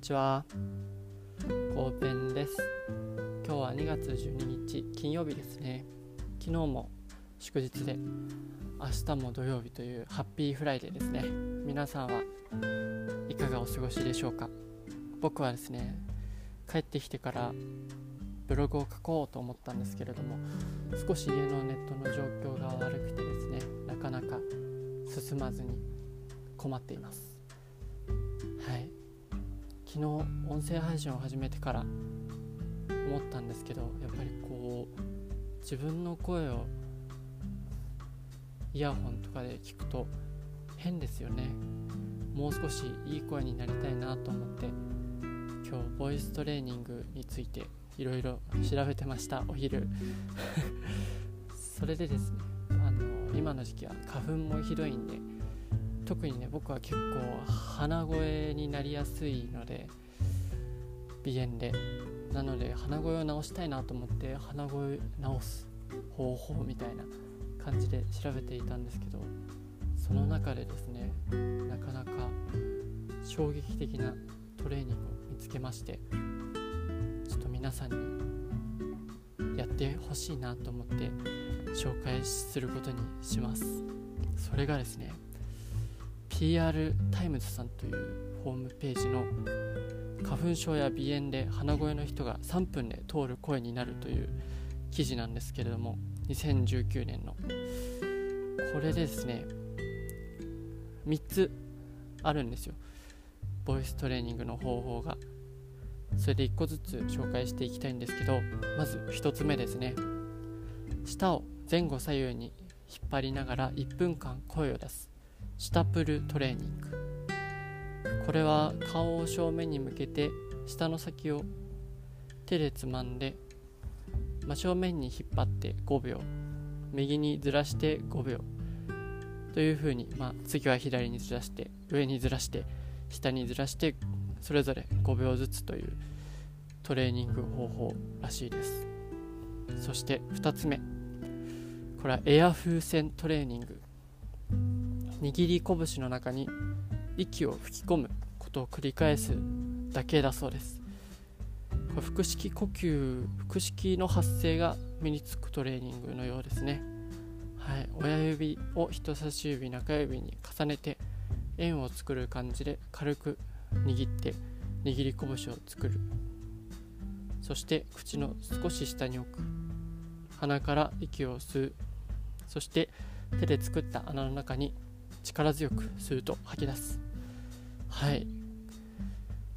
ちは。コーペンです。今日は2月12日金曜日ですね。昨日も祝日で、明日も土曜日というハッピーフライデーですね。皆さんはいかがお過ごしでしょうか？僕はですね、帰ってきてからブログを書こうと思ったんですけれども、少し家のネットの状況が悪くてですね、なかなか進まずに困っています。はい昨日音声配信を始めてから思ったんですけどやっぱりこう自分の声をイヤホンとかで聞くと変ですよね。もう少しいい声になりたいなと思って今日ボイストレーニングについていろいろ調べてましたお昼。それでですねあの今の時期は花粉もひどいんで特にね僕は結構鼻声になりやすいので鼻炎で。なので鼻声を直したいなと思って鼻声直す方法みたいな感じで調べていたんですけどその中でですねなかなか衝撃的なトレーニングを見つけましてちょっと皆さんにやってほしいなと思って紹介することにします。それがですね PR タイムズさんというホームページの花粉症や鼻炎で鼻声の人が3分で通る声になるという記事なんですけれども2019年の。これですね3つあるんですよ。ボイストレーニングの方法が。それで1個ずつ紹介していきたいんですけどまず1つ目ですね。舌を前後左右に引っ張りながら1分間声を出す。シタプルトレーニング。これは顔を正面に向けて舌の先を手でつまんで真正面に引っ張って5秒。右にずらして5秒。というふうに、まあ、次は左にずらして上にずらして下にずらしてそれぞれ5秒ずつというトレーニング方法らしいです。そして2つ目。これはエア風船トレーニング。握り拳の中に息を吹き込むことを繰り返すだけだそうです。腹式呼吸腹式の発声が身につくトレーニングのようですね。はい。親指を人差し指中指に重ねて円を作る感じで軽く握って握り拳を作る。そして口の少し下に置く。鼻から息を吸う。そして手で作った穴の中に力強く吸うと吐き出す。はい。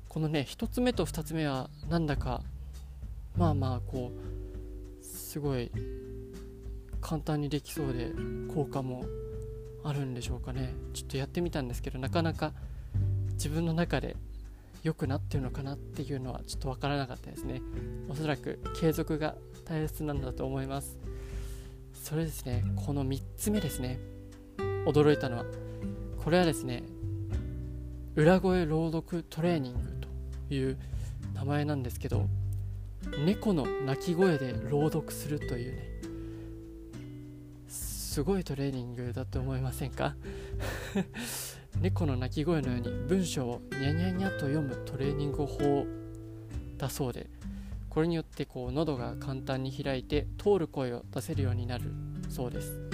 このね1つ目と2つ目はなんだかまあまあこうすごい簡単にできそうで効果もあるんでしょうかね。ちょっとやってみたんですけどなかなか自分の中で良くなってるのかなっていうのはちょっと分からなかったですね。おそらく継続が大切なんだと思います。それですね。この3つ目ですね。驚いたのはこれはですね裏声朗読トレーニングという名前なんですけど猫の鳴き声で朗読するというねすごいトレーニングだと思いませんか？猫の鳴き声のように文章をニャニャニャと読むトレーニング法だそうでこれによってこう喉が簡単に開いて通る声を出せるようになるそうです。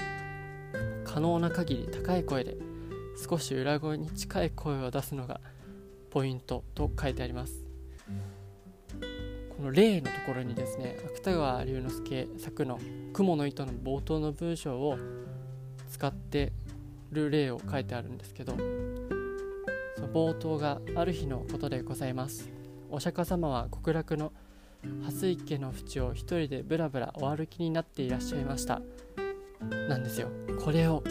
可能な限り高い声で少し裏声に近い声を出すのがポイントと書いてあります。この例のところにですね芥川龍之介作の「雲の糸」の冒頭の文章を使ってる例を書いてあるんですけどその冒頭がある日のことでございます。お釈迦様は極楽の蓮池の淵を一人でブラブラお歩きになっていらっしゃいました。なんですよ。これを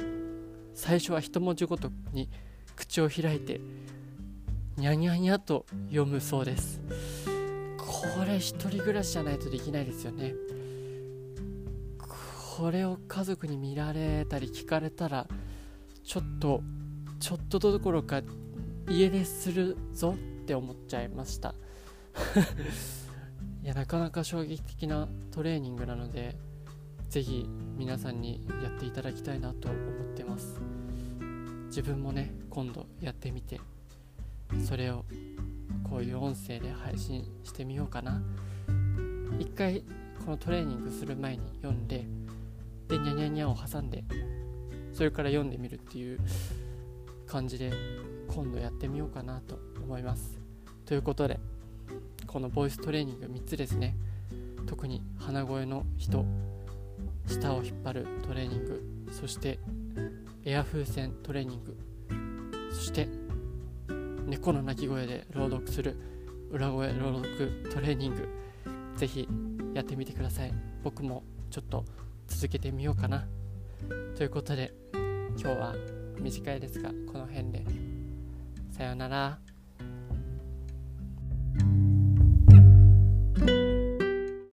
最初は一文字ごとに口を開いてにゃにゃにゃと読むそうです。これ一人暮らしじゃないとできないですよね。これを家族に見られたり聞かれたらちょっとちょっとどころか家出するぞって思っちゃいました。いやなかなか衝撃的なトレーニングなのでぜひ皆さんにやっていただきたいなと思ってます。自分もね今度やってみてそれをこういう音声で配信してみようかな。一回このトレーニングする前に読んででニャニャニャを挟んでそれから読んでみるっていう感じで今度やってみようかなと思います。ということでこのボイストレーニング3つですね。特に鼻声の人舌を引っ張るトレーニングそしてエア風船トレーニングそして猫の鳴き声で朗読する裏声朗読トレーニングぜひやってみてください。僕もちょっと続けてみようかな。ということで今日は短いですがこの辺で。さようなら。